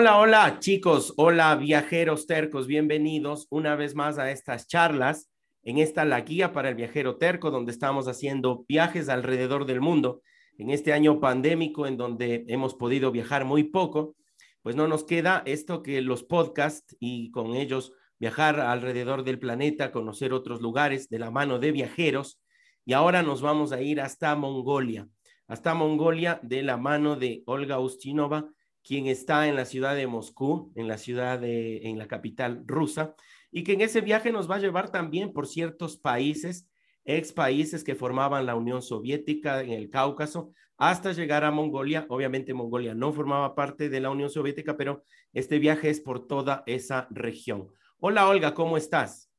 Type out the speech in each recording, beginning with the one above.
Hola, hola chicos, hola viajeros tercos, bienvenidos una vez más a estas charlas, en esta la guía para el viajero terco, donde estamos haciendo viajes alrededor del mundo. En este año pandémico, en donde hemos podido viajar muy poco, pues no nos queda esto que los podcasts y con ellos viajar alrededor del planeta, conocer otros lugares de la mano de viajeros. Y ahora nos vamos a ir hasta Mongolia, hasta Mongolia de la mano de Olga Ustinova quien está en la ciudad de Moscú, en la ciudad de, en la capital rusa, y que en ese viaje nos va a llevar también por ciertos países, ex países que formaban la Unión Soviética en el Cáucaso, hasta llegar a Mongolia. Obviamente Mongolia no formaba parte de la Unión Soviética, pero este viaje es por toda esa región. Hola Olga, ¿cómo estás?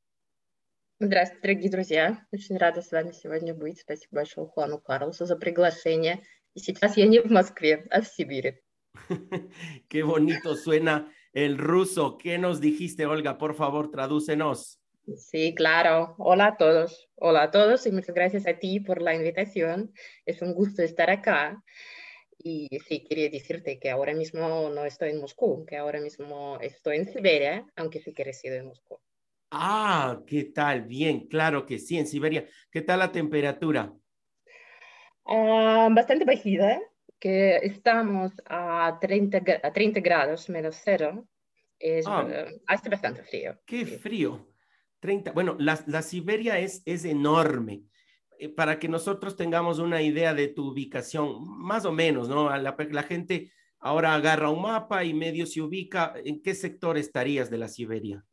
Здравствуйте, дорогие друзья. Очень рада с вами сегодня быть. Спасибо большое Хуану Карлосу за приглашение. И сейчас я не в Москве, а в Сибири. Qué bonito suena el ruso. ¿Qué nos dijiste, Olga? Por favor, tradúcenos. Sí, claro. Hola a todos. Hola a todos y muchas gracias a ti por la invitación. Es un gusto estar acá. Y sí, quería decirte que ahora mismo no estoy en Moscú, que ahora mismo estoy en Siberia, aunque sí que resido en Moscú. Ah, ¿qué tal? Bien, claro que sí, en Siberia. ¿Qué tal la temperatura? Ah, bastante bajita, que estamos a 30, a 30 grados menos cero, es, Ah. eh, hace bastante frío. Qué Sí. frío. 30. Bueno, la, la Siberia es, es enorme. Eh, Para que nosotros tengamos una idea de tu ubicación, más o menos, ¿no? La, la gente ahora agarra un mapa y medio se ubica. ¿En qué sector estarías de la Siberia?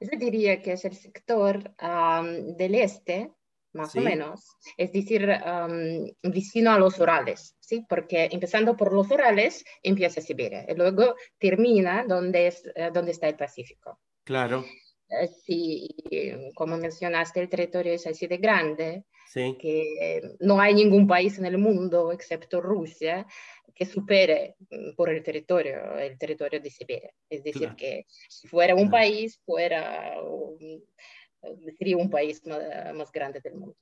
Yo diría que es el sector am, del este, más Sí. o menos, es decir, am, vecino a los Urales, ¿sí? Porque empezando por los Urales empieza Siberia y luego termina donde, es, eh, donde está el Pacífico. Claro, Eh, sí, como mencionaste, el territorio es así de grande sí. que no hay ningún país en el mundo, excepto Rusia, que supere mm, por el territorio el territorio de Siberia. Es decir, Claro. que si fuera un Claro. país, fuera un, sería un país más, grande del mundo.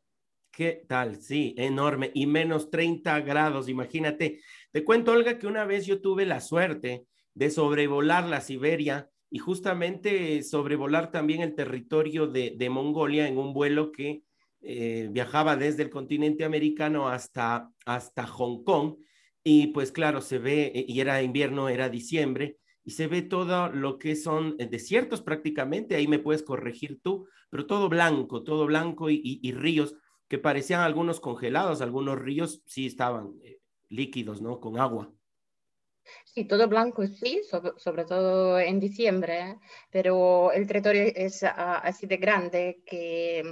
¿Qué tal? Sí, enorme. Y menos 30 grados, imagínate. Te cuento, Olga, que una vez yo tuve la suerte de sobrevolar la Siberia y justamente sobrevolar también el territorio de, de Mongolia en un vuelo que eh, viajaba desde el continente americano hasta, hasta Hong Kong. Y pues claro, se ve, eh, y era invierno, era diciembre, y se ve todo lo que son eh, desiertos prácticamente, ahí me puedes corregir tú, pero todo blanco, todo blanco y, ríos que parecían algunos congelados, algunos ríos sí estaban eh, líquidos, ¿no? Con agua. Sí, todo blanco sí, sobre, sobre todo en diciembre, pero el territorio es ah, así de grande que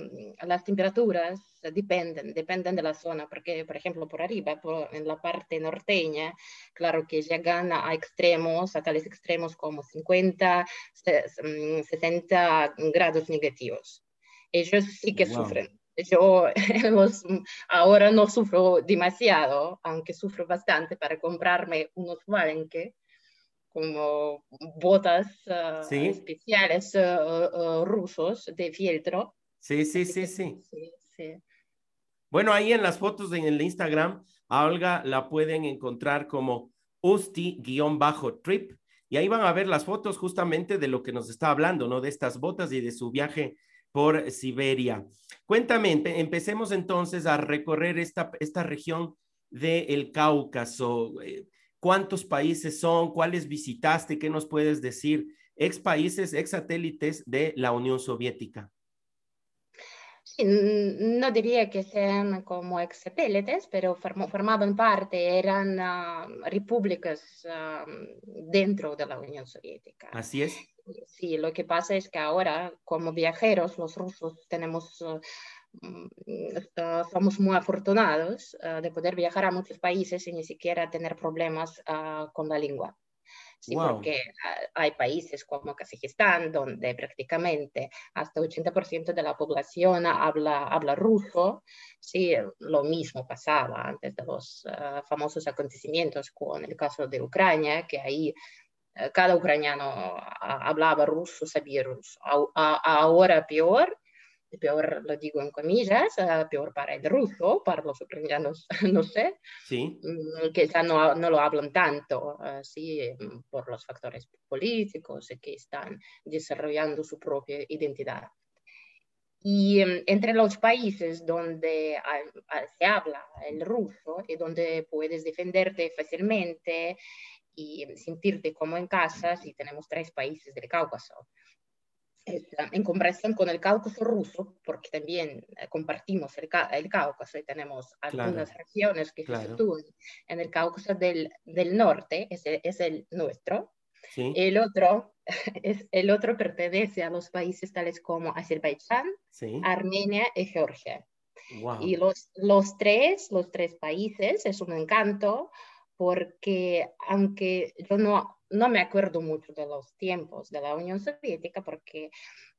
mm, las temperaturas dependen, dependen de la zona, porque por ejemplo por arriba, por- en la parte norteña, claro que llegan a extremos, a tales extremos como 50, se- mm, 60 grados negativos. Ellos sí que Wow. sufren. Yo los, ahora no sufro demasiado, aunque sufro bastante para comprarme unos Valenque, como botas ah, Sí. especiales ah, ah, rusos de fieltro. Sí, sí, sí, sí. sí, sí. Bueno, ahí en las fotos en el Instagram, a Olga la pueden encontrar como Usti-trip y ahí van a ver las fotos justamente de lo que nos está hablando, ¿no? De estas botas y de su viaje por Siberia. Cuéntame, empe- empecemos entonces a recorrer esta, esta región del Cáucaso. Eh, ¿Cuántos países son? ¿Cuáles visitaste? ¿Qué nos puedes decir? Ex países, ex satélites de la Unión Soviética. no diría que sean como exsatélites, pero formaban parte, eran ah, repúblicas ah, dentro de la Unión Soviética. Así es. Sí, lo que pasa es que ahora, como viajeros, los rusos tenemos, ah, mm, somos muy afortunados de poder viajar a muchos países sin ni siquiera tener problemas con la lengua. Sí, porque hay países como Kazajistán, donde prácticamente hasta 80% de la población habla, habla ruso. Sí, lo mismo pasaba antes de los ah, famosos acontecimientos con el caso de Ucrania, que ahí cada ucraniano hablaba ruso, sabía ruso. ahora peor, peor lo digo en comillas, uh, peor para el ruso, para los ucranianos, no sé, sí. Mm, que ya no, no lo hablan tanto, así mm, por los factores políticos que están desarrollando su propia identidad. Y um, entre los países donde se habla el ruso y donde puedes defenderte fácilmente y sentirte como en casa, si tenemos tres países del Cáucaso, en comparación con el Cáucaso ruso, porque también eh, compartimos el, el, Cáucaso y tenemos algunas regiones que se sitúan en el Cáucaso del, del norte, ese es el nuestro. El, otro, es, el otro pertenece a los países tales como Azerbaiyán, Armenia y Georgia. Y los, los, tres, los tres países es un encanto porque aunque yo no no me acuerdo mucho de los tiempos de la Unión Soviética porque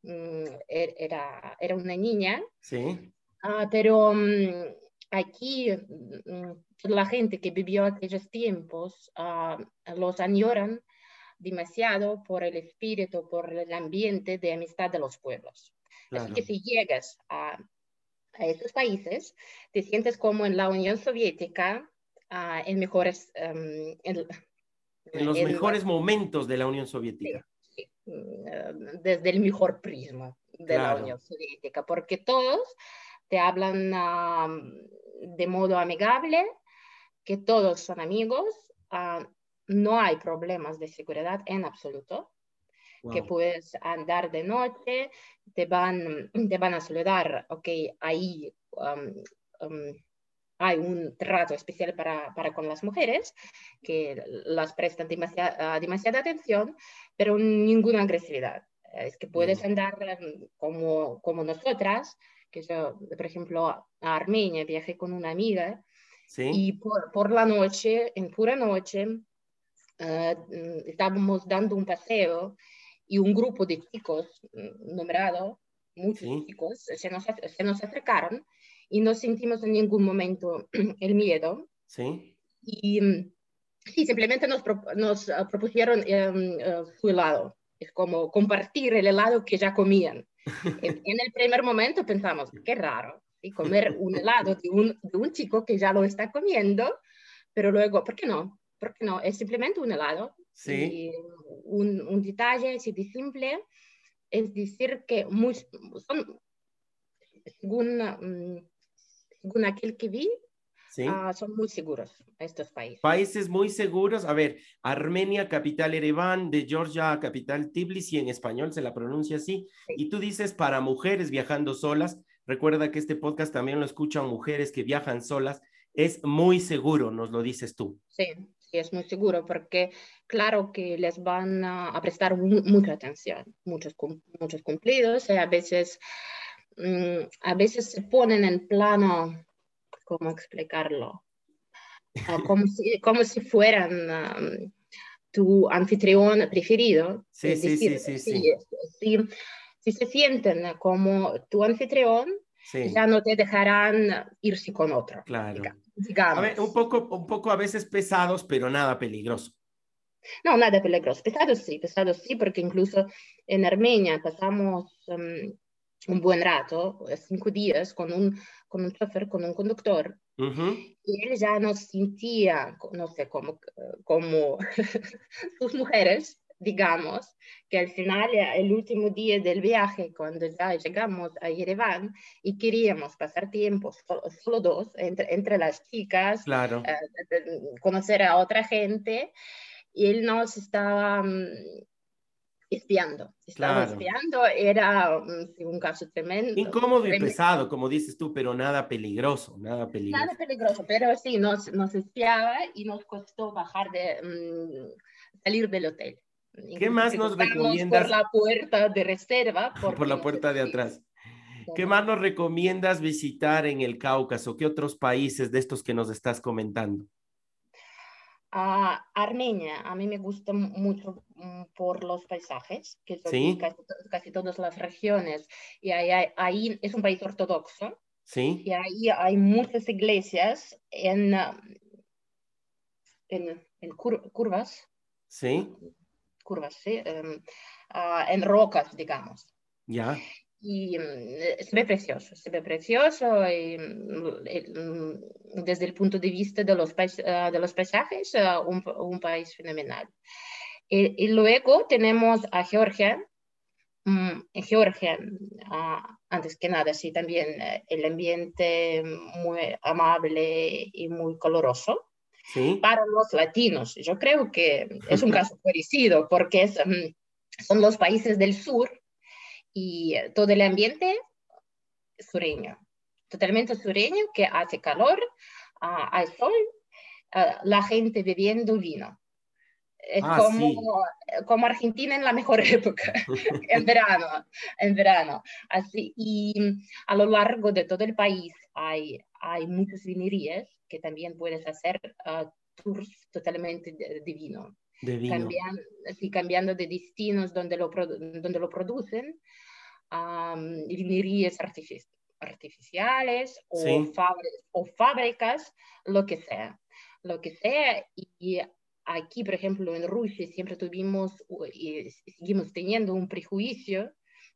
er, era, era una niña. Sí. Ah, pero mm, aquí mm, la gente que vivió aquellos tiempos ah, los añoran demasiado por el espíritu, por el ambiente de amistad de los pueblos. Así que si llegas a, a estos países, te sientes como en la Unión Soviética, uh, en mejores, em, en los mejores momentos de la Unión Soviética. Mm, desde el mejor prisma de la Unión Soviética, porque todos te hablan de modo amigable, que todos son amigos, no hay problemas de seguridad en absoluto, que puedes andar de noche, te van, te van a saludar, ok, ahí hay un trato especial para, para, con las mujeres, que las prestan demasiada, demasiada atención, pero ninguna agresividad. Es que puedes andar em, como, como nosotras, que yo, por ejemplo, a Armenia viajé con una amiga y por, por, la noche, en pura noche, uh, estábamos dando un paseo y un grupo de chicos, mm, nombrado, muchos chicos, se nos, se nos acercaron y no sentimos en ningún momento el miedo. Sí. Y sí, simplemente nos, nos ah, propusieron em, eh, su helado. Es como compartir el helado que ya comían. en, el primer momento pensamos, qué raro, y comer un helado de un, de un chico que ya lo está comiendo, pero luego, ¿por qué no? ¿Por qué no? Es simplemente un helado. Sí. Y un, un detalle así de simple es decir que muy, son, según según aquel que vi, ah, son muy seguros estos países. Países muy seguros. A ver, Armenia, capital Ereván, de Georgia, capital Tbilisi, en español se la pronuncia así. Y tú dices para mujeres viajando solas. Recuerda que este podcast también lo escuchan mujeres que viajan solas. Es muy seguro, nos lo dices tú. Sí, sí, es muy seguro porque claro que les van a, prestar mucha atención, muchos, muchos cumplidos, y a veces a veces se ponen en plano, ¿cómo explicarlo? como, si, como si fueran um, tu anfitrión preferido. Sí, sí, sí, sí, sí, Si se sienten como tu anfitrión, ya no te dejarán irse con otro. Claro. Digamos. un, poco, un poco a veces pesados, pero nada peligroso. No, nada peligroso. Pesados sí, pesados sí, porque incluso en Armenia pasamos um, un buen rato, eh, cinco días, con un, con un chofer, con un conductor. Y él ya nos sentía, no sé, como, como sus mujeres, digamos, que al final, el último día del viaje, cuando ya llegamos a Yerevan y queríamos pasar tiempo solo, dos, entre, entre las chicas, claro. Eh, conocer a otra gente, y él nos estaba mm, espiando. Estaba espiando, era mm, un caso tremendo. Incómodo y pesado, como dices tú, pero nada peligroso, nada peligroso. Nada peligroso, pero sí, nos, nos espiaba y nos costó bajar de, mm, salir del hotel. ¿Qué más nos recomiendas? Por la puerta de reserva. Por la puerta de atrás. ¿Qué más nos recomiendas visitar en el Cáucaso? ¿Qué otros países de estos que nos estás comentando? A Armenia, a mí me gusta mucho mm, por los paisajes, que son casi, todas las regiones, y ahí, es un país ortodoxo, ¿Sí? y ahí hay muchas iglesias en, um, en, curvas. Sí. Curvas, sí, ah, en rocas, digamos. Ya y mm, se ve precioso, se ve precioso y, mm, desde el punto de vista de los, ah, de los paisajes, ah, un, un, país fenomenal. Y, luego tenemos a Georgia. Mm, Georgia, ah, antes que nada, sí, también eh, el ambiente muy amable y muy coloroso. ¿Sí? Para los latinos, yo creo que es un caso parecido porque es, son los países del sur y todo el ambiente sureño, totalmente sureño, que hace calor, uh, hay sol, uh, la gente bebiendo vino. Es ah, como, sí. como Argentina en la mejor época, en verano, en verano. Así, y a lo largo de todo el país hay, hay muchas vinerías que también puedes hacer uh, tours totalmente de, de vino. De vino. Cambiando, sí, cambiando de destinos donde lo, donde lo producen um, vinerías artificiales o, Sí. o fábricas, lo que sea, lo que sea. Y aquí, por ejemplo, en Rusia siempre tuvimos y seguimos teniendo un prejuicio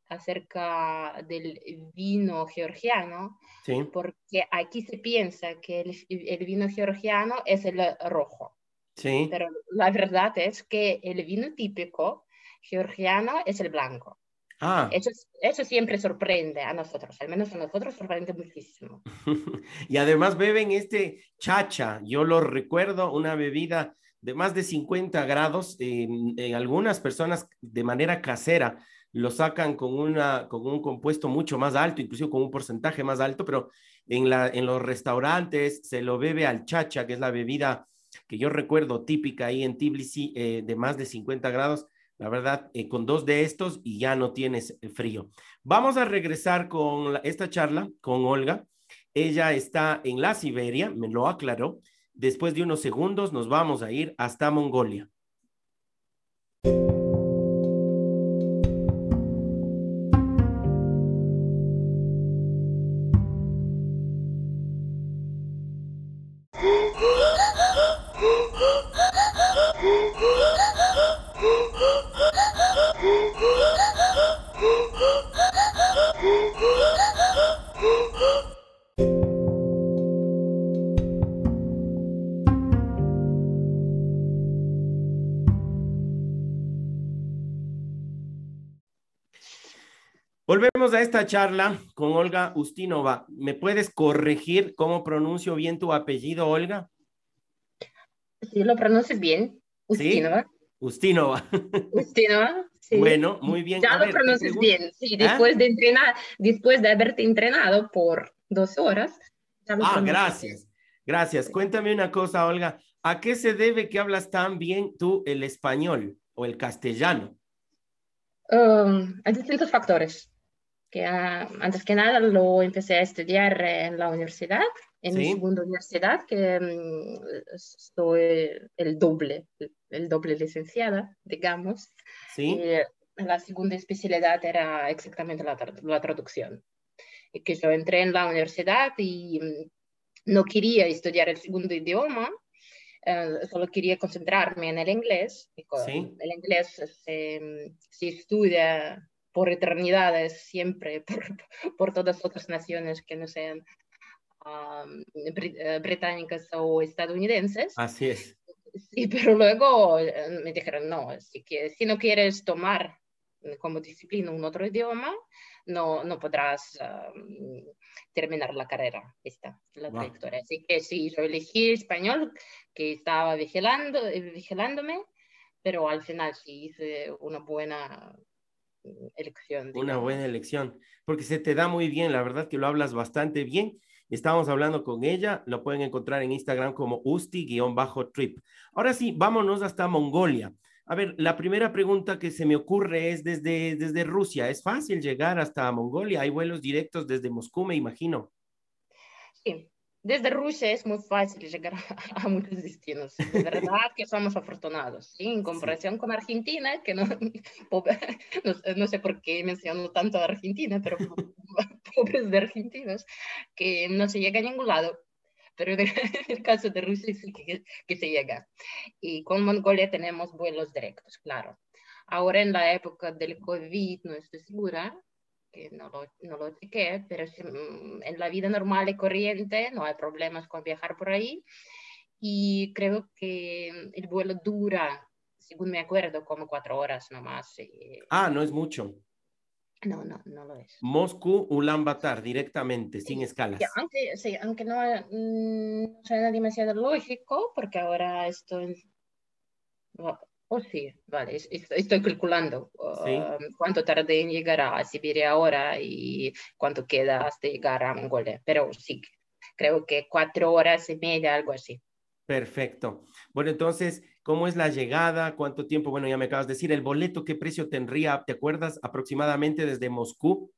acerca del vino georgiano, Sí. porque aquí se piensa que el, el vino georgiano es el rojo, Sí. pero la verdad es que el vino típico georgiano es el blanco. Ah, Eso, eso siempre sorprende a nosotros, al menos a nosotros sorprende muchísimo. y además beben este chacha, yo lo recuerdo, una bebida de más de 50 grados, en, en algunas personas de manera casera lo sacan con, una, con un compuesto mucho más alto, incluso con un porcentaje más alto, pero en, la, en los restaurantes se lo bebe al chacha, que es la bebida que yo recuerdo típica ahí en Tbilisi, eh, de más de 50 grados, la verdad, eh, con dos de estos y ya no tienes eh, frío. Vamos a regresar con esta charla con Olga. Ella está en la Siberia, me lo aclaró. Después de unos segundos nos vamos a ir hasta Mongolia. Esta charla con Olga Ustinova. ¿Me puedes corregir cómo pronuncio bien tu apellido, Olga? Sí, lo pronuncias bien. Ustinova. ¿Sí? Ustinova. Ustinova. Sí. Bueno, muy bien. Ya A lo ver, pronuncias bien. Sí, después ¿Ah? de entrenar, después de haberte entrenado por dos horas. ah, gracias. Gracias. Cuéntame una cosa, Olga. ¿A qué se debe que hablas tan bien tú el español o el castellano? Um, hay distintos factores. Que, uh, antes que nada lo empecé a estudiar en la universidad, en ¿Sí? mi segunda universidad, que um, soy el doble, el doble licenciada, digamos. ¿Sí? Y la segunda especialidad era exactamente la, la traducción. Y que yo entré en la universidad y um, no quería estudiar el segundo idioma, Uh, solo quería concentrarme en el inglés. ¿Sí? El inglés se, se, estudia por eternidades siempre, por, por, todas otras naciones que no sean um, británicas o estadounidenses. Así es. Sí, pero luego me dijeron, no, si, que, si no quieres tomar como disciplina un otro idioma, no, no podrás um, terminar la carrera, esta, la wow. trayectoria. Así que sí, yo elegí español, que estaba vigilando, vigilándome, pero al final sí hice una buena elección. Una buena elección, porque se te da muy bien, la verdad que lo hablas bastante bien. Estábamos hablando con ella, lo pueden encontrar en Instagram como usti-trip. Ahora sí, vámonos hasta Mongolia. A ver, la primera pregunta que se me ocurre es desde, desde Rusia. ¿Es fácil llegar hasta Mongolia? ¿Hay vuelos directos desde Moscú, me imagino? Sí, desde Rusia es muy fácil llegar a, muchos destinos. De verdad que somos afortunados, ¿sí? en comparación con Argentina, que no, no, sé por qué menciono tanto a Argentina, pero pobres de argentinos, que no se llega a ningún lado. Pero en el caso de Rusia sí que, que se llega. Y con Mongolia tenemos vuelos directos, claro. Ahora en la época del COVID no estoy segura, que no lo, no lo chequeé, pero mm, en la vida normal y corriente no hay problemas con viajar por ahí. Y creo que el vuelo dura, según me acuerdo, como cuatro horas nomás. Ah, no es mucho. No, no, no lo es. Moscú, Ulaanbaatar, directamente, sin escalas. aunque, sí, aunque no, mm, no suena demasiado lógico, porque ahora estoy Oh, sí, vale, estoy calculando um, cuánto tardé en llegar a Siberia ahora y cuánto queda hasta llegar a Mongolia, pero sí, creo que cuatro horas y media, algo así. Perfecto. Bueno, entonces, ¿cómo es la llegada? ¿Cuánto tiempo? Bueno, ya me acabas de decir, el boleto, ¿qué precio tendría? ¿Te acuerdas aproximadamente desde Moscú?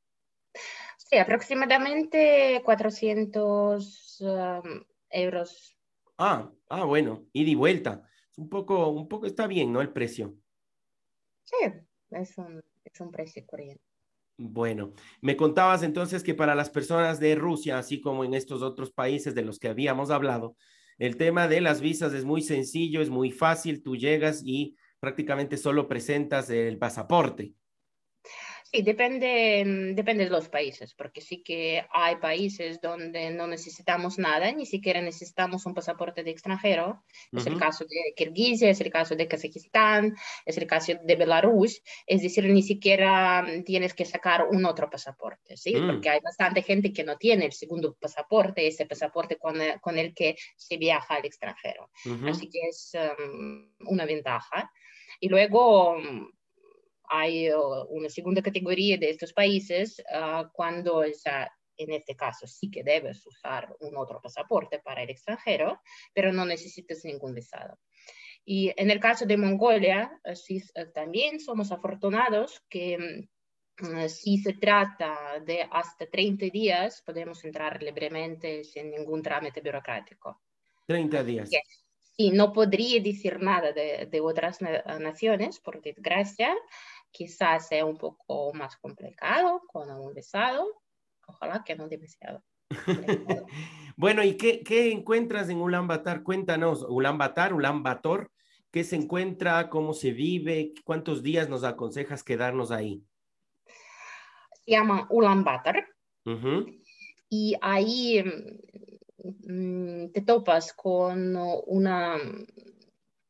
Sí, aproximadamente 400 um, euros. Ah, ah, bueno, ida y vuelta un poco, un poco está bien, ¿no? El precio. Sí, es un, es un precio corriente. Bueno, me contabas entonces que para las personas de Rusia, así como en estos otros países de los que habíamos hablado, el tema de las visas es muy sencillo, es muy fácil, tú llegas y prácticamente solo presentas el pasaporte. Sí, depende, depende de los países, porque sí que hay países donde no necesitamos nada, ni siquiera necesitamos un pasaporte de extranjero. Es el caso de Kirguisia, es el caso de Kazajistán, es el caso de Belarus. Es decir, ni siquiera tienes que sacar un otro pasaporte, ¿sí? Mm. Porque hay bastante gente que no tiene el segundo pasaporte, ese pasaporte con el, con el que se viaja al extranjero. Así que es una ventaja. Y luego hay una segunda categoría de estos países ah, cuando en este caso sí que debes usar un otro pasaporte para el extranjero, pero no necesitas ningún visado. Y en el caso de Mongolia, sí, eh, también somos afortunados que mm, si se trata de hasta 30 días, podemos entrar libremente sin ningún trámite burocrático. 30 días. Sí, no podría decir nada de, de otras naciones, por desgracia, quizás sea un poco más complicado con un visado, ojalá que no demasiado. bueno, ¿y qué, qué encuentras en Ulaanbaatar? Cuéntanos, Ulaanbaatar, Ulaanbaatar, ¿qué se encuentra? ¿Cómo se vive? ¿Cuántos días nos aconsejas quedarnos ahí? Se llama Ulaanbaatar. Y ahí mm, te topas con una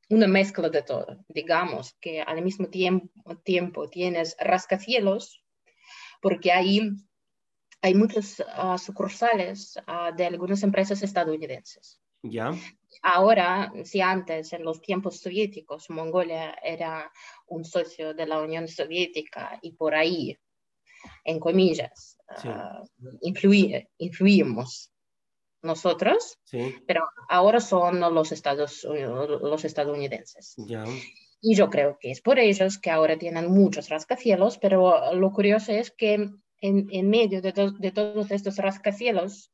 una mezcla de todo. Digamos que al mismo tiempo, tiempo tienes rascacielos, porque ahí hay muchos ah, sucursales ah, de algunas empresas estadounidenses. Ya. Ahora, si antes, en los tiempos soviéticos, Mongolia era un socio de la Unión Soviética y por ahí, en comillas, ah, influimos nosotros, pero ahora son los, estados, los estadounidenses. Y yo creo que es por ellos que ahora tienen muchos rascacielos, pero lo curioso es que en, en medio de, de, todos estos rascacielos,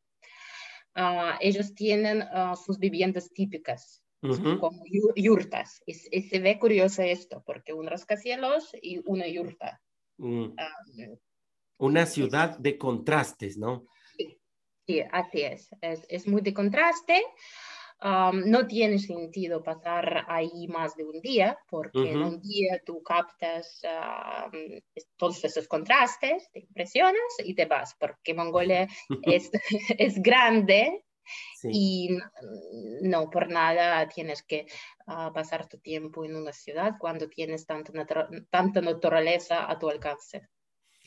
uh, ellos tienen uh, sus viviendas típicas, como yurtas. Y, se ve curioso esto, porque un rascacielos y una yurta. Mm. Um, una ciudad de contrastes, ¿no? Sí, así es. Es, muy de contraste. no tiene sentido pasar ahí más de un día, porque en un día tú captas todos esos contrastes, te impresionas y te vas, porque Mongolia es, es grande y no por nada tienes que ah, pasar tu tiempo en una ciudad cuando tienes tanta, tanta naturaleza a tu alcance.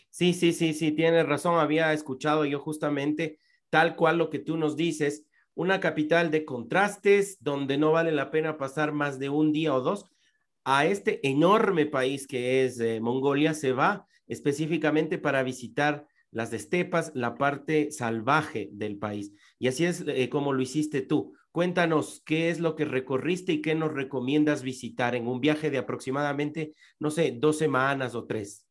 Sí, sí, sí, sí, tienes razón. Había escuchado yo justamente tal cual lo que tú nos dices, una capital de contrastes donde no vale la pena pasar más de un día o dos. a este enorme país que es eh, Mongolia, se va específicamente para visitar las estepas, la parte salvaje del país. Y así es eh, como lo hiciste tú. Cuéntanos qué es lo que recorriste y qué nos recomiendas visitar en un viaje de aproximadamente, no sé, dos semanas o tres.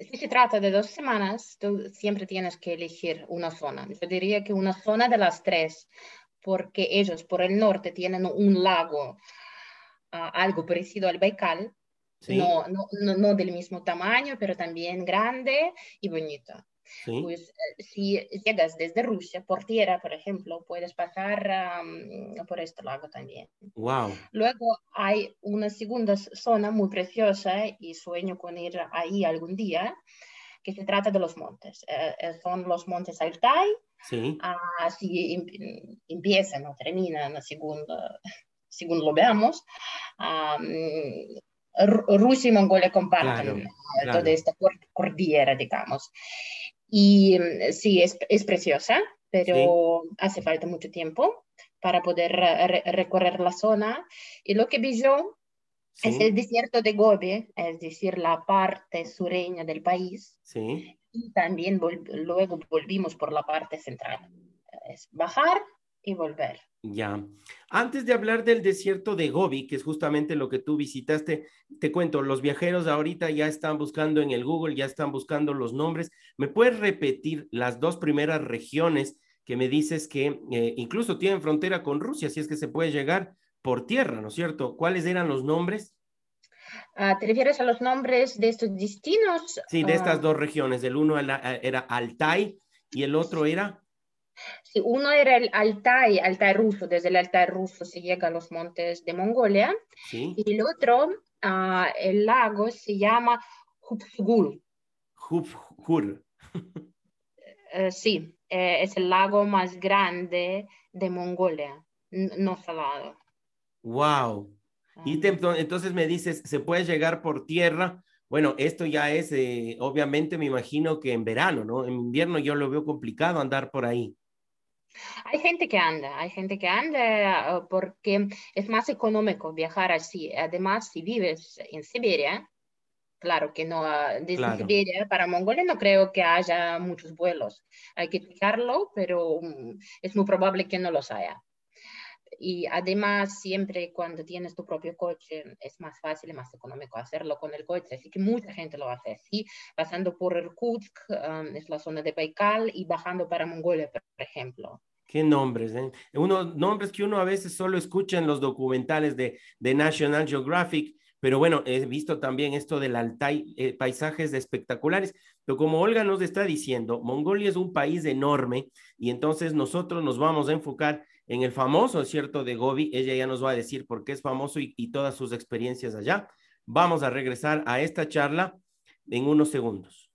Si se trata de dos semanas, tú siempre tienes que elegir una zona. Yo diría que una zona de las tres, porque ellos por el norte tienen un lago, ah, algo parecido al Baikal, no, no, no, del mismo tamaño, pero también grande y bonito. Pues eh, si llegas desde Rusia por tierra, por ejemplo, puedes pasar por este lago también. Wow. Luego hay una segunda zona muy preciosa y sueño con ir ahí algún día, que se trata de los montes. Eh, eh, son los montes Altai. Sí. Así em, empiezan o terminan según, según lo veamos. Rusia y Mongolia comparten toda esta cordillera, digamos. Y mm, sí, es, es preciosa, pero hace falta mucho tiempo para poder recorrer la zona. Y lo que vi yo es el desierto de Gobi, es decir, la parte sureña del país. Sí. Y también luego volvimos por la parte central. Es bajar y volver. Ya. Antes de hablar del desierto de Gobi, que es justamente lo que tú visitaste, te cuento, los viajeros ahorita ya están buscando en el Google, ya están buscando los nombres. ¿Me puedes repetir las dos primeras regiones que me dices que eh, incluso tienen frontera con Rusia, si es que se puede llegar por tierra, ¿no es cierto? ¿Cuáles eran los nombres? Ah, ¿Te refieres a los nombres de estos destinos? Sí, de estas ah. dos regiones. El uno era Altai y el otro era... Sí, uno era el Altai, Altai ruso, desde el Altai ruso se llega a los montes de Mongolia. Y el otro, uh, el lago, se llama Hupfgur. Hupfgur. uh, sí, eh, es el lago más grande de Mongolia, no salado. Wow. Y te, entonces me dices, ¿se puede llegar por tierra? Bueno, esto ya es, eh, obviamente me imagino que en verano, ¿no? En invierno yo lo veo complicado andar por ahí. Hay gente que anda, hay gente que anda ah, porque es más económico viajar así. Además, si vives en Siberia, claro que no, ah, desde Siberia para Mongolia no creo que haya muchos vuelos. Hay que fijarlo, pero mm, es muy probable que no los haya. Y además, siempre cuando tienes tu propio coche, es más fácil y más económico hacerlo con el coche. Así que mucha gente lo hace así, pasando por Irkutsk, um, es la zona de Baikal, y bajando para Mongolia, por ejemplo. Qué nombres, ¿eh? Uno, nombres que uno a veces solo escucha en los documentales de, de National Geographic, pero bueno, he visto también esto del Altai, eh, paisajes espectaculares. Pero como Olga nos está diciendo, Mongolia es un país enorme y entonces nosotros nos vamos a enfocar en el famoso desierto de Gobi. Ella ya nos va a decir por qué es famoso y, y todas sus experiencias allá. Vamos a regresar a esta charla en unos segundos.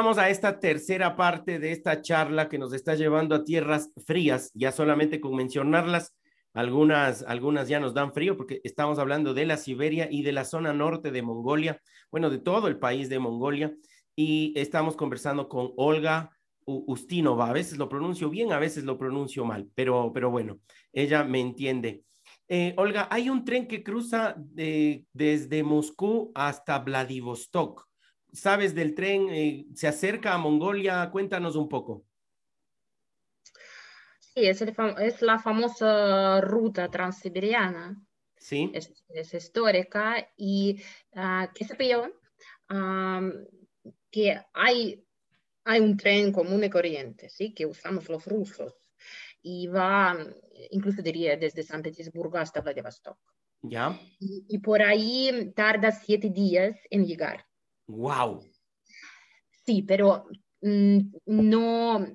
Regresamos a esta tercera parte de esta charla que nos está llevando a tierras frías, ya solamente con mencionarlas, algunas, algunas ya nos dan frío porque estamos hablando de la Siberia y de la zona norte de Mongolia, bueno, de todo el país de Mongolia, y estamos conversando con Olga Ustinova. A veces lo pronuncio bien, a veces lo pronuncio mal, pero, pero bueno, ella me entiende. Eh, Olga, hay un tren que cruza de, desde Moscú hasta Vladivostok sabes del tren, eh, se acerca a Mongolia, cuéntanos un poco. Sí, es, la famosa ruta transiberiana. Sí. Es, histórica y uh, que se pilló que hay, hay un tren común y corriente, ¿sí? que usamos los rusos y va, incluso diría, desde San Petersburgo hasta Vladivostok. Ya. y por ahí tarda siete días en llegar. Wow. Sí, pero mm, no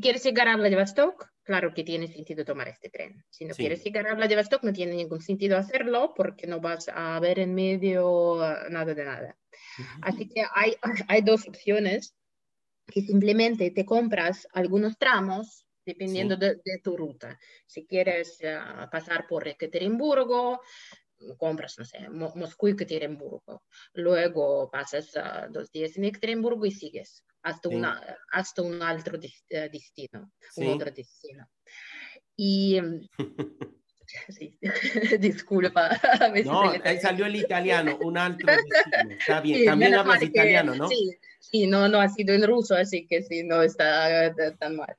quieres llegar a Vladivostok, claro que tiene sentido tomar este tren. Si no quieres llegar a Vladivostok, no tiene ningún sentido hacerlo porque no vas a ver en medio ah, nada de nada. Así que hay, hay dos opciones que simplemente te compras algunos tramos dependiendo de, tu ruta. Si quieres ah, pasar por Ekaterimburgo, compras, no sé, Moscú y Ekaterimburgo. Luego pasas uh, dos días en Ekaterimburgo y sigues hasta, sí. una, hasta un otro uh, destino. Sí. Un otro destino. Y... Sí, disculpa. no, ahí salió el italiano, un altro destino. Está bien, sí, también hablas que, italiano, ¿no? Sí, sí, no, no ha sido en ruso, así que sí, no está tan mal.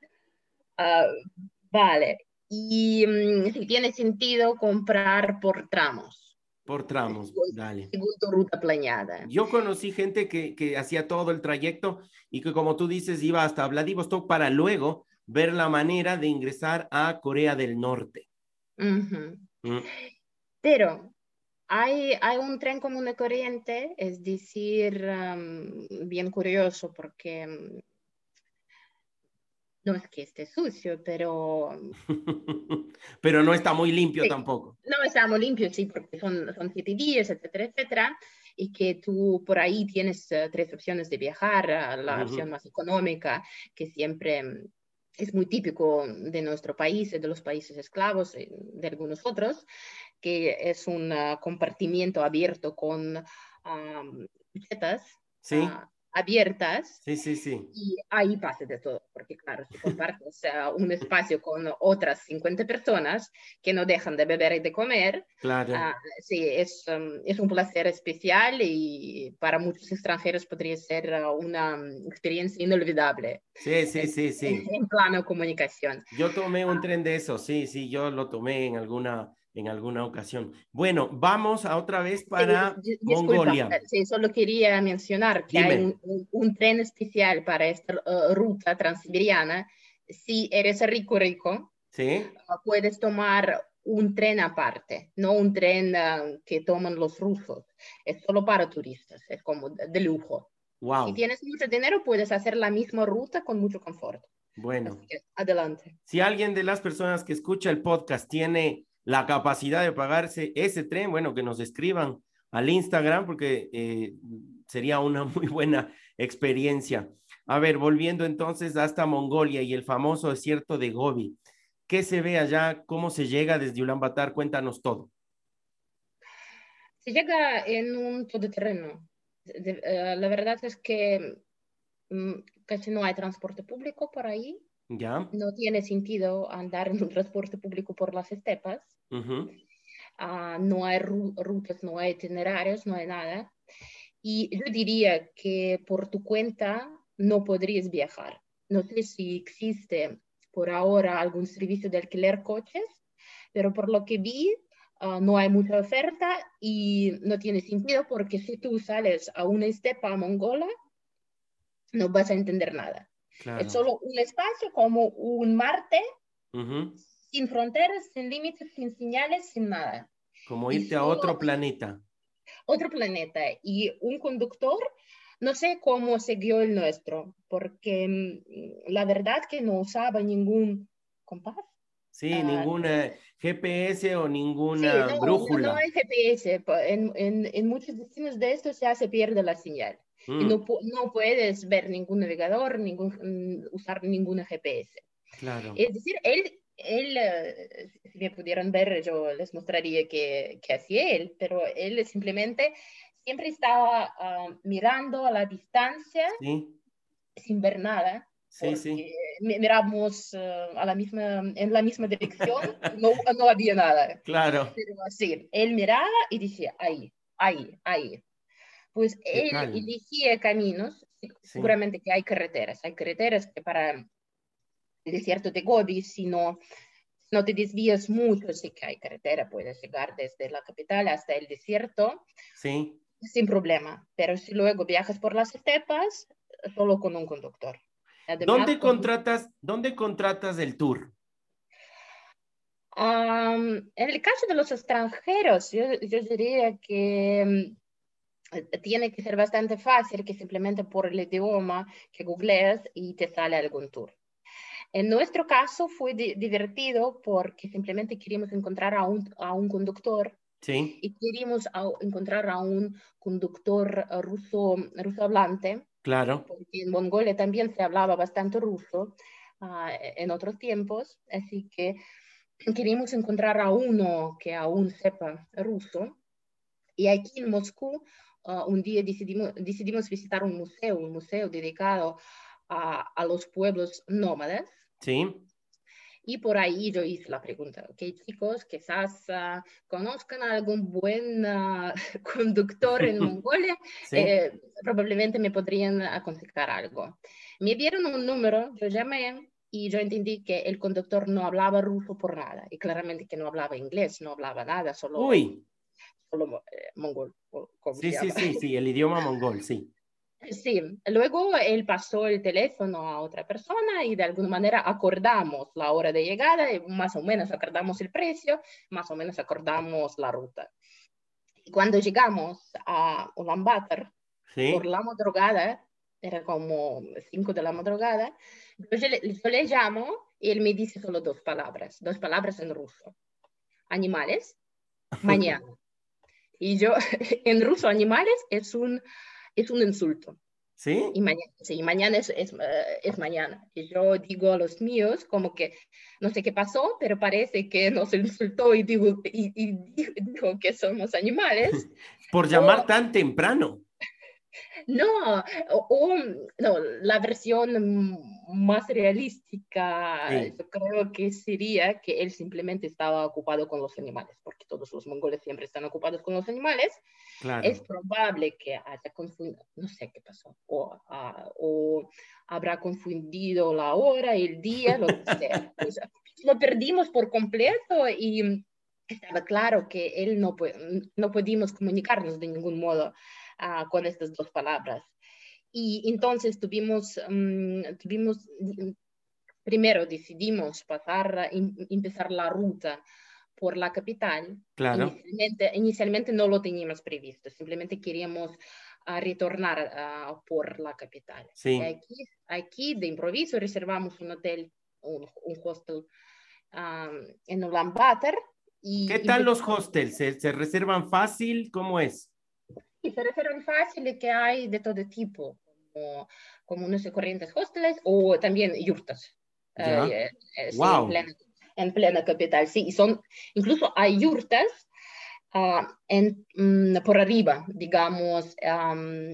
Uh, vale, y um, si tiene sentido comprar por tramos. Por tramos, dale. Según tu ruta planeada. Yo conocí gente que, que hacía todo el trayecto y que, como tú dices, iba hasta Vladivostok para luego ver la manera de ingresar a Corea del Norte. Uh -huh. mm. Pero hay, hay, un tren común de corriente, es decir, um, bien curioso porque um, no es que esté sucio, pero... pero no está muy limpio sí, tampoco. No está muy limpio, sí, porque son, son siete días, etcétera, etcétera, y que tú por ahí tienes uh, tres opciones de viajar, uh, la uh -huh. opción más económica, que siempre um, es muy típico de nuestro país, de los países esclavos, de algunos otros, que es un uh, compartimiento abierto con um, sí. uh, abiertas. Sí, sí, sí. Y ahí pasa de todo, porque claro, si compartes uh, un espacio con otras 50 personas que no dejan de beber y de comer, claro. sí, es, um, es, un placer especial y para muchos extranjeros podría ser una um, experiencia inolvidable. Sí, sí, sí, sí. En, en plano comunicación. Yo tomé un tren de eso, sí, sí, yo lo tomé en alguna en alguna ocasión. Bueno, vamos a otra vez para Mongolia. Sí, solo quería mencionar que Dime. hay un, tren especial para esta uh, ruta transiberiana. Si eres rico, rico, ¿Sí? uh, puedes tomar un tren aparte, no un tren uh, que toman los rusos. Es solo para turistas, es como de, de lujo. Wow. Si tienes mucho dinero, puedes hacer la misma ruta con mucho confort. Bueno, adelante. Si alguien de las personas que escucha el podcast tiene la capacidad de pagarse ese tren, bueno, que nos escriban al Instagram porque eh, sería una muy buena experiencia. A ver, volviendo entonces hasta Mongolia y el famoso desierto de Gobi. ¿Qué se ve allá? ¿Cómo se llega desde Ulaanbaatar? Cuéntanos todo. Se llega en un todoterreno. De, uh, la verdad es que um, casi no hay transporte público por ahí. Ya. No tiene sentido andar en un transporte público por las estepas. Uh -huh. uh, no hay ru rutas, no hay itinerarios, no hay nada. Y yo diría que por tu cuenta no podrías viajar. No sé si existe por ahora algún servicio de alquiler coches, pero por lo que vi, uh, no hay mucha oferta y no tiene sentido porque si tú sales a una estepa mongola, no vas a entender nada. Claro. Es solo un espacio como un Marte, uh -huh. sin fronteras, sin límites, sin señales, sin nada. Como irte a otro planeta. Otro planeta. Y un conductor, no sé cómo siguió el nuestro, porque mm, la verdad que no usaba ningún compás. Sí, uh, ninguna GPS o ninguna sí, no, brújula. No, no hay GPS. En, en, en muchos destinos de esto ya se pierde la señal. Mm. Y no, no, puedes ver ningún navegador, ningún, mm, usar ninguna GPS. Claro. Es decir, él, él uh, si me pudieran ver, yo les mostraría qué, qué hacía él, pero él simplemente siempre estaba uh, mirando a la distancia sí. sin ver nada. Sí, sí. Miramos uh, a la misma, en la misma dirección, no, no había nada. Claro. Pero sí, él miraba y decía, ahí, ahí, ahí pues él tal? elegía caminos, sí. seguramente que hay carreteras, hay carreteras que para el desierto de Gobi, si no, no te desvías mucho, sí que hay carretera, puedes llegar desde la capital hasta el desierto, sí. sin problema, pero si luego viajas por las estepas, solo con un conductor. Además, ¿Dónde, con... contratas, ¿Dónde contratas el tour? Um, en el caso de los extranjeros, yo, yo diría que tiene que ser bastante fácil que simplemente por el idioma que googleas y te sale algún tour. En nuestro caso fue divertido porque simplemente queríamos encontrar a un, a un conductor sí. y queríamos encontrar a un conductor ruso, ruso hablante. Claro. Porque en Mongolia también se hablaba bastante ruso uh, en otros tiempos, así que queríamos encontrar a uno que aún sepa ruso. Y aquí en Moscú uh, un día decidimos, decidimos visitar un museo, un museo dedicado a, a los pueblos nómadas. Sí. Y por ahí yo hice la pregunta, ok chicos, quizás uh, conozcan a algún buen uh, conductor en Mongolia, Sí. eh, probablemente me podrían aconsejar algo. Me dieron un número, yo llamé y yo entendí que el conductor no hablaba ruso por nada y claramente que no hablaba inglés, no hablaba nada, solo, Uy, eh, mongol. sí, sí, sí, sí, el idioma mongol, sí. Sí, luego él pasó el teléfono a otra persona y de alguna manera acordamos la hora de llegada, y más o menos acordamos el precio, más o menos acordamos la ruta. Y cuando llegamos a Ulaanbaatar, Sí. por la madrugada, era como 5 de la madrugada, yo le, yo le llamo y él me dice solo dos palabras, dos palabras en ruso. Animales, mañana. Y yo, en ruso, animales es un, es un insulto. ¿Sí? Y mañana, sí, mañana es, es, eh, es mañana. Y yo digo a los míos como que no sé qué pasó, pero parece que nos insultó y, digo, y, y dijo que somos animales. Por llamar Oh. tan temprano. No, o, no, la versión más realística, Sí. yo creo que sería que él simplemente estaba ocupado con los animales, porque todos los mongoles siempre están ocupados con los animales. Claro. Es probable que haya confundido, no sé qué pasó, o, ah, o habrá confundido la hora, el día, lo que sea. Pues, lo perdimos por completo y estaba claro que él no, no podíamos comunicarnos de ningún modo ah, con estas dos palabras. Y entonces tuvimos, mm, tuvimos mm, primero decidimos pasar, em- empezar la ruta por la capital. Claro. Inicialmente, inicialmente no lo teníamos previsto, simplemente queríamos ah, retornar ah, por la capital. Sí. Aquí, aquí de improviso reservamos un hotel, un, un hostel ah, en Ulaanbaatar. Y ¿Qué tal los hostels? ¿Se, se reservan fácil? ¿Cómo es? Y se refieren fáciles que hay de todo tipo, como, como unos y corrientes hostels o también yurtas. Eh, eh, en, plena, en plena capital, sí. Y son, incluso hay yurtas ah, en, mm, por arriba, digamos, am,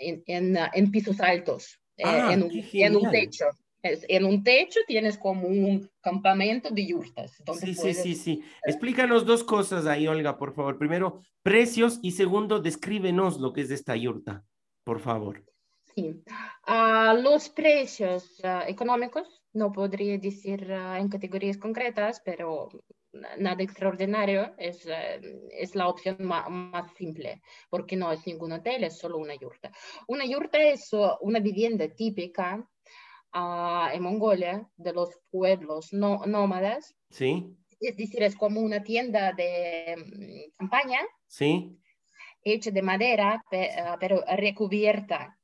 en, en, ah, en pisos altos, eh, Ah, en, un, techo. En un techo tienes como un campamento de yurtas. Sí, sí, puedes- sí, sí. Explícanos dos cosas ahí, Olga, por favor. Primero, precios y segundo, descríbenos lo que es esta yurta, por favor. Sí. Ah, los precios ah, económicos, no podría decir ah, en categorías concretas, pero na- nada extraordinario, es, eh, es la opción ma- más simple, porque no es ningún hotel, es solo una yurta. Una yurta es una vivienda típica ah, en Mongolia de los pueblos no, nómadas, ¿Sí? es decir, es como una tienda de mm, campaña ¿Sí? hecha de madera, ah, pero recubierta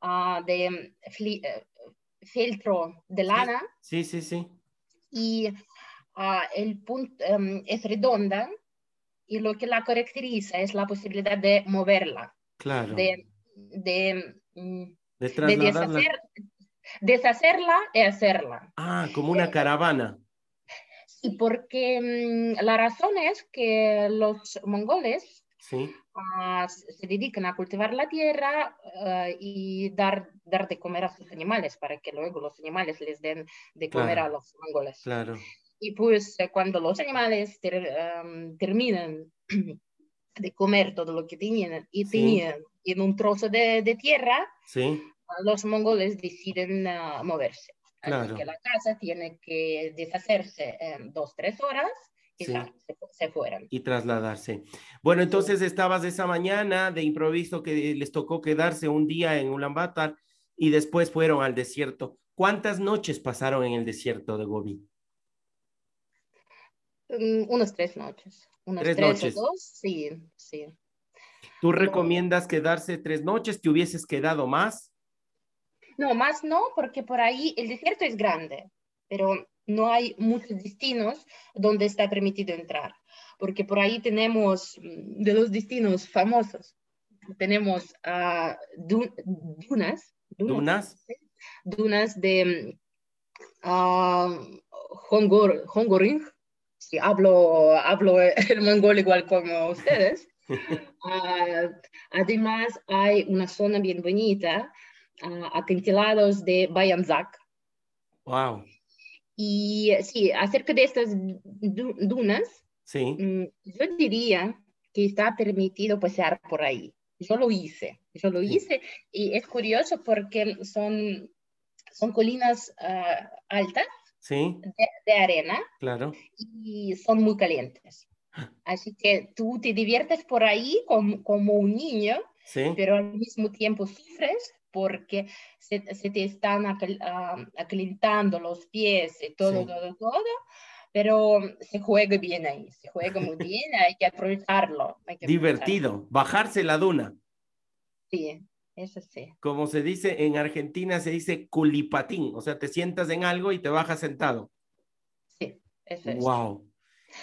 ah, de eh, feltro de lana Sí, sí, sí. y ah, el punto em, es redonda y lo que la caracteriza es la posibilidad de moverla, Claro. de, de, mm, De de deshacer- deshacerla y hacerla. Ah, como una caravana. Y porque mm, la razón es que los mongoles Sí. ah, se dedican a cultivar la tierra ah, y dar, dar de comer a sus animales para que luego los animales les den de comer Claro. a los mongoles. Claro. Y pues eh, cuando los animales ter- am, terminan de comer todo lo que tenían y Sí. tenían en un trozo de, de tierra, Sí. Los mongoles deciden ah, moverse. Así Claro. que la casa tiene que deshacerse en dos, tres horas y Sí. se, se fueron. Y trasladarse. Bueno, entonces estabas esa mañana de improviso que les tocó quedarse un día en Ulaanbaatar y después fueron al desierto. ¿Cuántas noches pasaron en el desierto de Gobi? Mm, unas tres noches. Unas Tres tres, noches. o dos, sí, sí. ¿Tú recomiendas quedarse tres noches? ¿Te hubieses quedado más? No, más no, porque por ahí el desierto es grande, pero no hay muchos destinos donde está permitido entrar, porque por ahí tenemos mm, de los destinos famosos, tenemos uh, dunas, dunas, dunas, de uh, Hongoring, si hablo, hablo el mongol igual como ustedes. uh, además, hay una zona bien bonita, uh, acantilados de Bayanzak. Wow. Y sí, acerca de estas dunas, sí. Mm, yo diría que está permitido pasear por ahí. Yo lo hice, yo lo hice y es curioso porque son, son colinas uh, altas ¿Sí? de, arena claro. y son muy calientes. Así que tú te diviertes por ahí como, como un niño, ¿Sí? pero al mismo tiempo sufres porque se, se te están acalentando los pies y todo, Sí. todo, todo, pero se juega bien ahí, se juega muy bien, hay que aprovecharlo. hay que Divertido, bajarse la duna. aprovecharlo. Sí, eso sí. Como se dice en Argentina, se dice culipatín, o sea, te sientas en algo y te bajas sentado. Sí, eso es. Wow,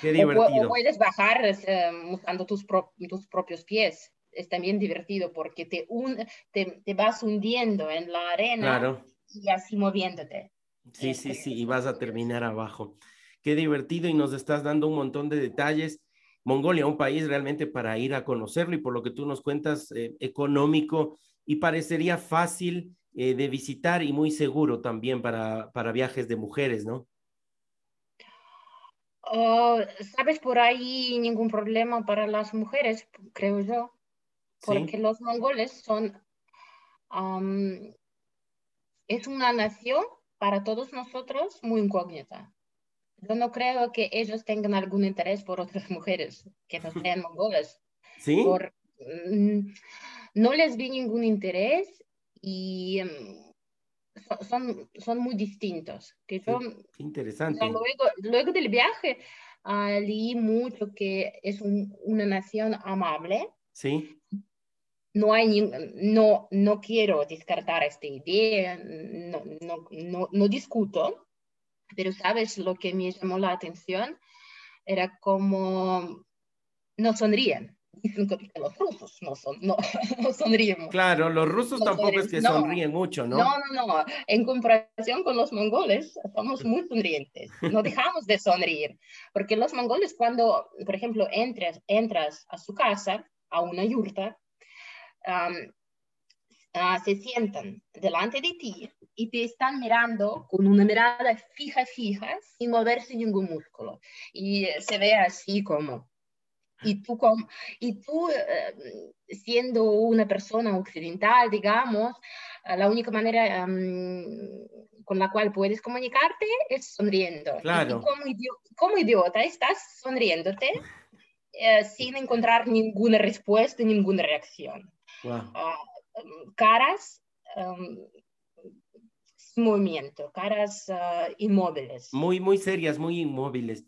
qué O, divertido. o puedes bajar eh, usando tus, pro- tus propios pies. Es también divertido porque te, un- te, te vas hundiendo en la arena Claro, y así moviéndote. sí, sí, sí, y vas a terminar abajo. Qué divertido y nos estás dando un montón de detalles. Mongolia, un país realmente para ir a conocerlo y por lo que tú nos cuentas, eh, económico y parecería fácil eh, de visitar y muy seguro también para, para viajes de mujeres, ¿no? Oh, ¿Sabes por ahí ningún problema para las mujeres, creo yo? Porque Sí, los mongoles son, es una nación para todos nosotros muy incógnita. Yo no creo que ellos tengan algún interés por otras mujeres que no sean mongoles. sí, Por, mm, no les vi ningún interés y so- son, son muy distintos. Que yo, qué interesante. luego, luego del viaje ah, leí mucho que es un- una nación amable. Sí, No, hay ni- no, no quiero descartar esta idea, no, no, no, no discuto, pero sabes lo que me llamó la atención era como no sonríen. Dicen que los rusos no, son, no, no sonríen. claro, los rusos tampoco es que no. sonríen mucho, ¿no? No, no, no. En comparación con los mongoles, somos muy sonrientes. No dejamos de sonreír. Porque los mongoles, cuando, por ejemplo, entras, entras a su casa, a una yurta, am, ah, se sientan delante de ti y te están mirando con una mirada fija, fija, sin moverse ningún músculo. Y eh, se ve así como... Y tú, como, y tú eh, siendo una persona occidental, digamos, eh, la única manera am, con la cual puedes comunicarte es sonriendo. Claro. Y, como, como idiota estás sonriéndote eh, sin encontrar ninguna respuesta, ninguna reacción. Wow. Ah, caras um, sin movimiento, caras ah, inmóviles. Muy, muy serias, muy inmóviles.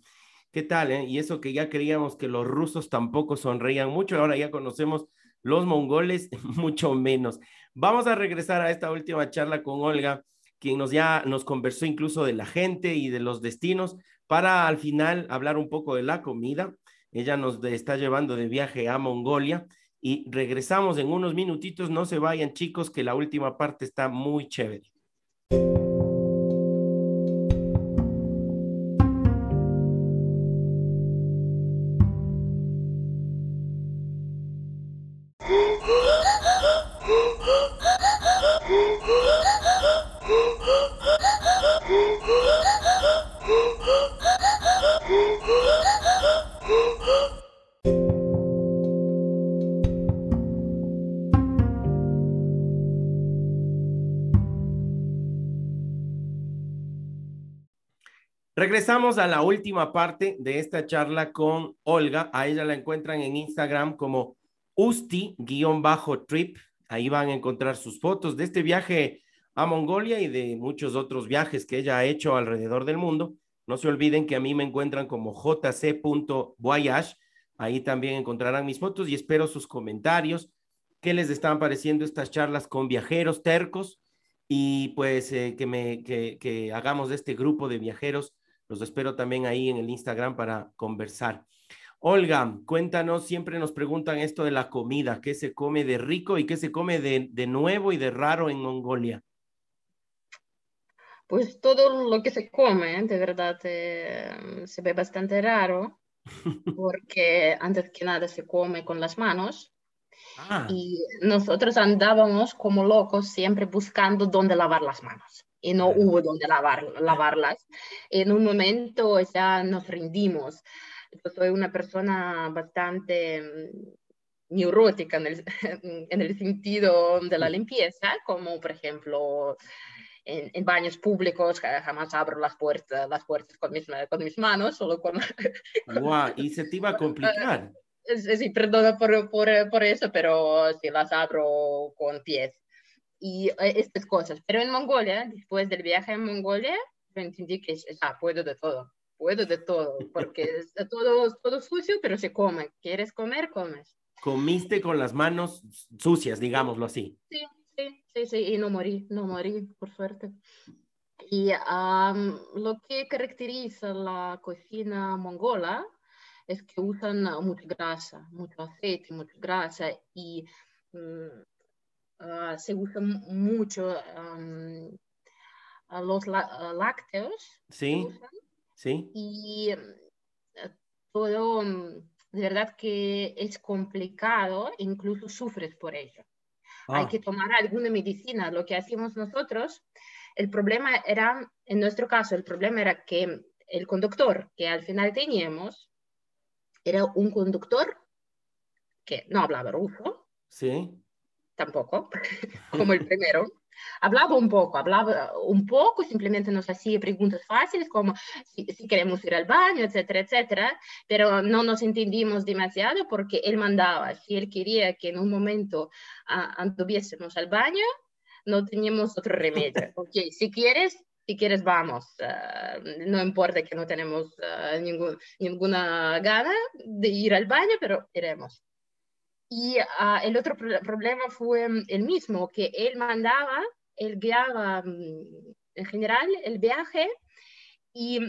¿Qué tal? eh? Y eso que ya creíamos que los rusos tampoco sonreían mucho, ahora ya conocemos los mongoles mucho menos. Vamos a regresar a esta última charla con Olga, quien nos ya nos conversó incluso de la gente y de los destinos, para al final hablar un poco de la comida. Ella nos está llevando de viaje a Mongolia y regresamos en unos minutitos. No se vayan, chicos, que la última parte está muy chévere. Regresamos a la última parte de esta charla con Olga. A ella la encuentran en Instagram como usti-trip. Ahí van a encontrar sus fotos de este viaje a Mongolia y de muchos otros viajes que ella ha hecho alrededor del mundo. No se olviden que a mí me encuentran como jc.voyage Ahí también encontrarán mis fotos y espero sus comentarios. ¿Qué les están pareciendo estas charlas con viajeros tercos? Y pues eh, que, me, hagamos este grupo de viajeros. Los espero también ahí en el Instagram para conversar. Olga, cuéntanos, siempre nos preguntan esto de la comida, ¿qué se come de rico y qué se come de, de nuevo y de raro en Mongolia? Pues todo lo que se come, de verdad, eh, se ve bastante raro, porque antes que nada se come con las manos. Ah. Y nosotros andábamos como locos siempre buscando dónde lavar las manos y no hubo dónde lavar, lavarlas. En un momento ya nos rendimos. Yo soy una persona bastante mm, neurótica en el, en el sentido de la limpieza, como por ejemplo en, baños públicos jamás abro las puertas, las puertas con, mis, con mis manos, solo con... Wow, y se te iba a complicar. Sí, perdona por, por, por, eso, pero sí las abro con pies y eh, estas cosas. Pero en Mongolia, después del viaje en Mongolia, yo entendí que ah, puedo de todo, puedo de todo, porque es todo, todo sucio, pero se come. ¿Quieres comer? Comes. Comiste con las manos sucias, digámoslo así. Sí, Sí, sí, sí, y no morí, no morí, por suerte. Y lo que caracteriza la cocina mongola es que usan mucha grasa, mucho aceite, mucha grasa y mm, se usan mucho los lácteos. Sí, sí. Y todo, mm, de verdad que es complicado, incluso sufres por ello hay ah. que tomar alguna medicina. Lo que hacíamos nosotros, el problema era, en nuestro caso, el problema era que el conductor que al final teníamos era un conductor que no hablaba ruso. Sí. Tampoco, como el primero. Hablaba un poco, hablaba un poco, simplemente nos hacía preguntas fáciles como si, queremos ir al baño, etcétera, etcétera, pero no nos entendimos demasiado porque él mandaba, si él quería que en un momento uh, anduviésemos al baño, no teníamos otro remedio. ok, si quieres, si quieres vamos, ah, no importa que no tenemos ah, ningún, ninguna gana de ir al baño, pero iremos. Y uh, el otro problema fue mm, el mismo, que él mandaba, él guiaba mm, en general el viaje y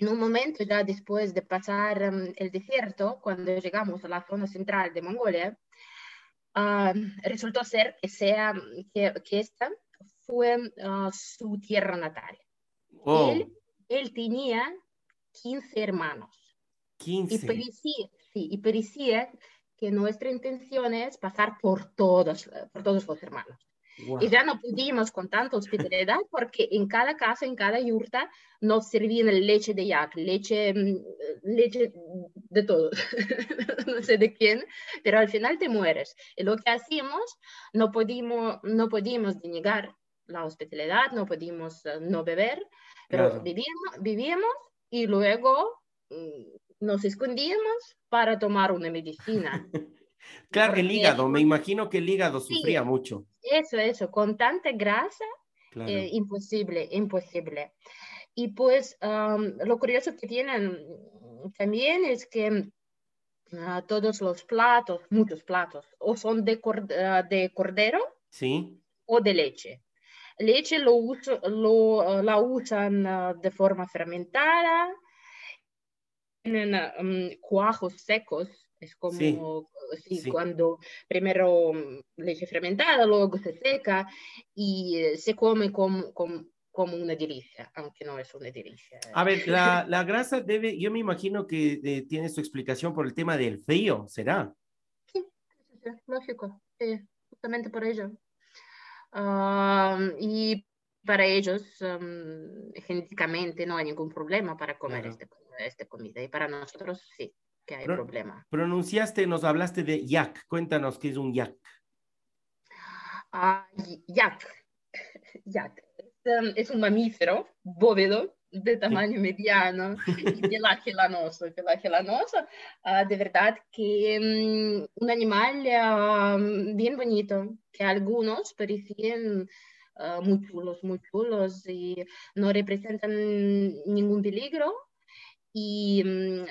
en un momento ya después de pasar um, el desierto, cuando llegamos a la zona central de Mongolia, uh, resultó ser que, sea, que, que esta fue uh, su tierra natal. Oh. Él, él, tenía 15 hermanos. 15. Y parecía, sí, y parecía que nuestra intención es pasar por todos, por todos los hermanos. Y ya no pudimos con tanta hospitalidad porque en cada casa, en cada yurta, nos servían leche de yak, leche, mm, leche de todo, no sé de quién, pero al final te mueres. Y lo que hacíamos, no pudimos, no pudimos denegar la hospitalidad, no pudimos eh, no beber, pero vivíamos, vivíamos y luego mm, nos escondíamos para tomar una medicina. claro, el hígado, me imagino que el hígado sufría mucho. Eso, eso, con tanta grasa, eh, imposible, imposible. Y pues lo curioso que tienen también es que ah, todos los platos, muchos platos, o son de, ah, de cordero ¿Sí? o de leche. Leche lo, lo ah, la usan de forma fermentada, tienen um, cuajos secos, es como cuando primero mm, leche fermentada, luego se seca y eh, se come como, como, una delicia, aunque no es una delicia. A ver, la, la grasa debe, yo me imagino que eh, tiene su explicación por el tema del frío, ¿será? Sí, lógico, justamente por ello. y para ellos um, genéticamente no hay ningún problema para comer este, esta comida y para nosotros sí que hay problema. Pronunciaste, nos hablaste de yak, cuéntanos qué es un yak. Ah, yak, yak. Um, es un mamífero bóvedo de tamaño mediano y pelaje lanoso. Pelaje lanoso, uh, de verdad que um, un animal uh, bien bonito, que algunos parecían uh, muy chulos, muy chulos y no representan ningún peligro. Y um,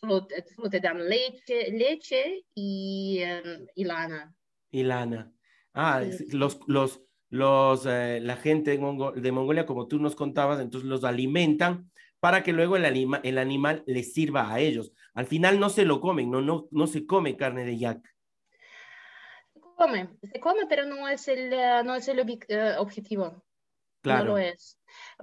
solo, te dan leche, leche y, em, y lana. Y lana. Ah, los, los, los, eh, la gente de, Mongolia, como tú nos contabas, entonces los alimentan para que luego el, anima, el animal les sirva a ellos. Al final no se lo comen, no, no, no se come carne de yak. Se come, se come, pero no es el, eh, no es el eh, objetivo. Claro. No lo es.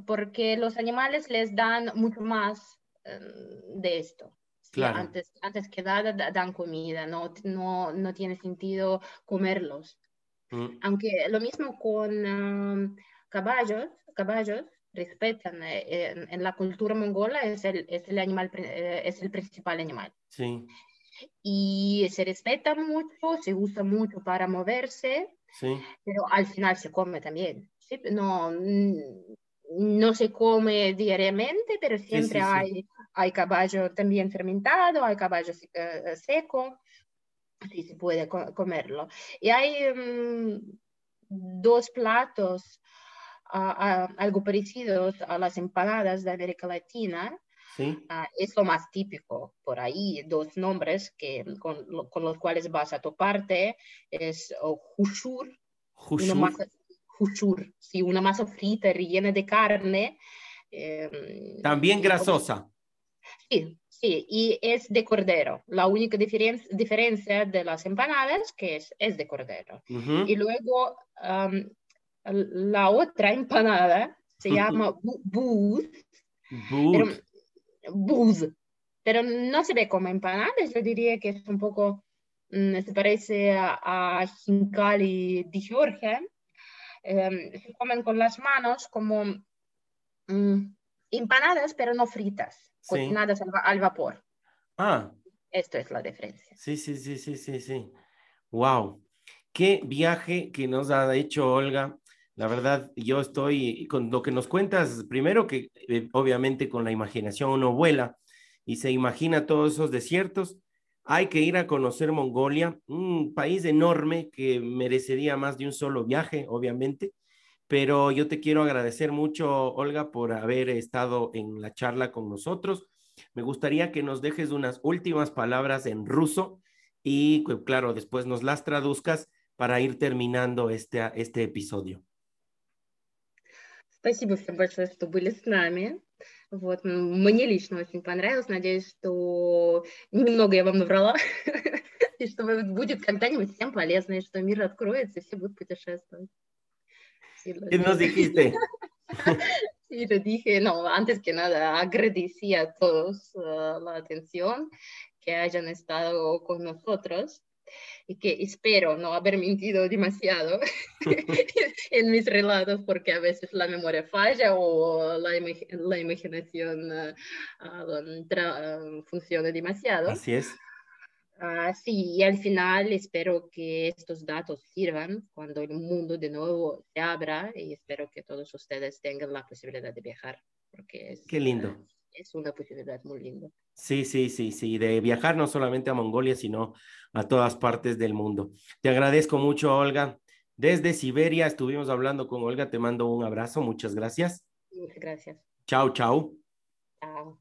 Porque los animales les dan mucho más em, de esto. Claro. antes, antes que nada dan comida, no, no, no tiene sentido comerlos. Mm. Aunque lo mismo con caballos, caballos respetan eh, en, la cultura mongola es el, es el animal, eh, es el principal animal. Sí. Y se respeta mucho, se usa mucho para moverse, sí. pero al final se come también. No, no se come diariamente, pero siempre hay, hay caballo también fermentado, hay caballo eh, seco sí se puede comerlo. Y hay mm, dos platos algo parecidos a las empanadas de América Latina. ¿Sí? Ah, es lo más típico por ahí, dos nombres que, con, los cuales vas a toparte, es hushur, hushur. Una masa, sí, una masa frita rellena de carne. Em, También grasosa. Sí, Sí, y es de cordero. La única diferencia de las empanadas que es, es de cordero. Y luego la otra empanada se llama buz. Buz. Pero, no se ve como empanadas, yo diría que es un poco, mm, se parece a, a Jincali de Georgia. Em, se comen con las manos como mm, empanadas, pero no fritas cocinadas al, vapor. Ah. Esto es la diferencia. Sí, sí, sí, sí, sí, sí. Wow. Qué viaje que nos ha hecho Olga. La verdad, yo estoy con lo que nos cuentas, primero que eh, obviamente con la imaginación uno vuela y se imagina todos esos desiertos. Hay que ir a conocer Mongolia, un país enorme que merecería más de un solo viaje, obviamente. Pero yo te quiero agradecer mucho, Olga, por haber estado en la charla con nosotros. Me gustaría que nos dejes unas últimas palabras en ruso y, claro, después nos las traduzcas para ir terminando este, este episodio. Спасибо всем большое, что были с нами. Вот, мне лично очень понравилось. Надеюсь, что немного я вам набрала, и что будет когда-нибудь всем полезно, и что мир откроется, и все будут путешествовать. ¿Qué nos dijiste? Sí, le dije, no, antes que nada, agradecí a todos uh, la atención, que hayan estado con nosotros y que espero no haber mentido demasiado en mis relatos porque a veces la memoria falla o la, la imaginación uh, uh, funciona demasiado. Así es. Ah, sí, y al final espero que estos datos sirvan cuando el mundo de nuevo se abra y espero que todos ustedes tengan la posibilidad de viajar, porque es, Qué lindo es una posibilidad muy linda. Sí, sí, sí, sí, de viajar no solamente a Mongolia, sino a todas partes del mundo. Te agradezco mucho, Olga. Desde Siberia estuvimos hablando con Olga, te mando un abrazo, muchas gracias. Muchas gracias. Chao, chao. Chao.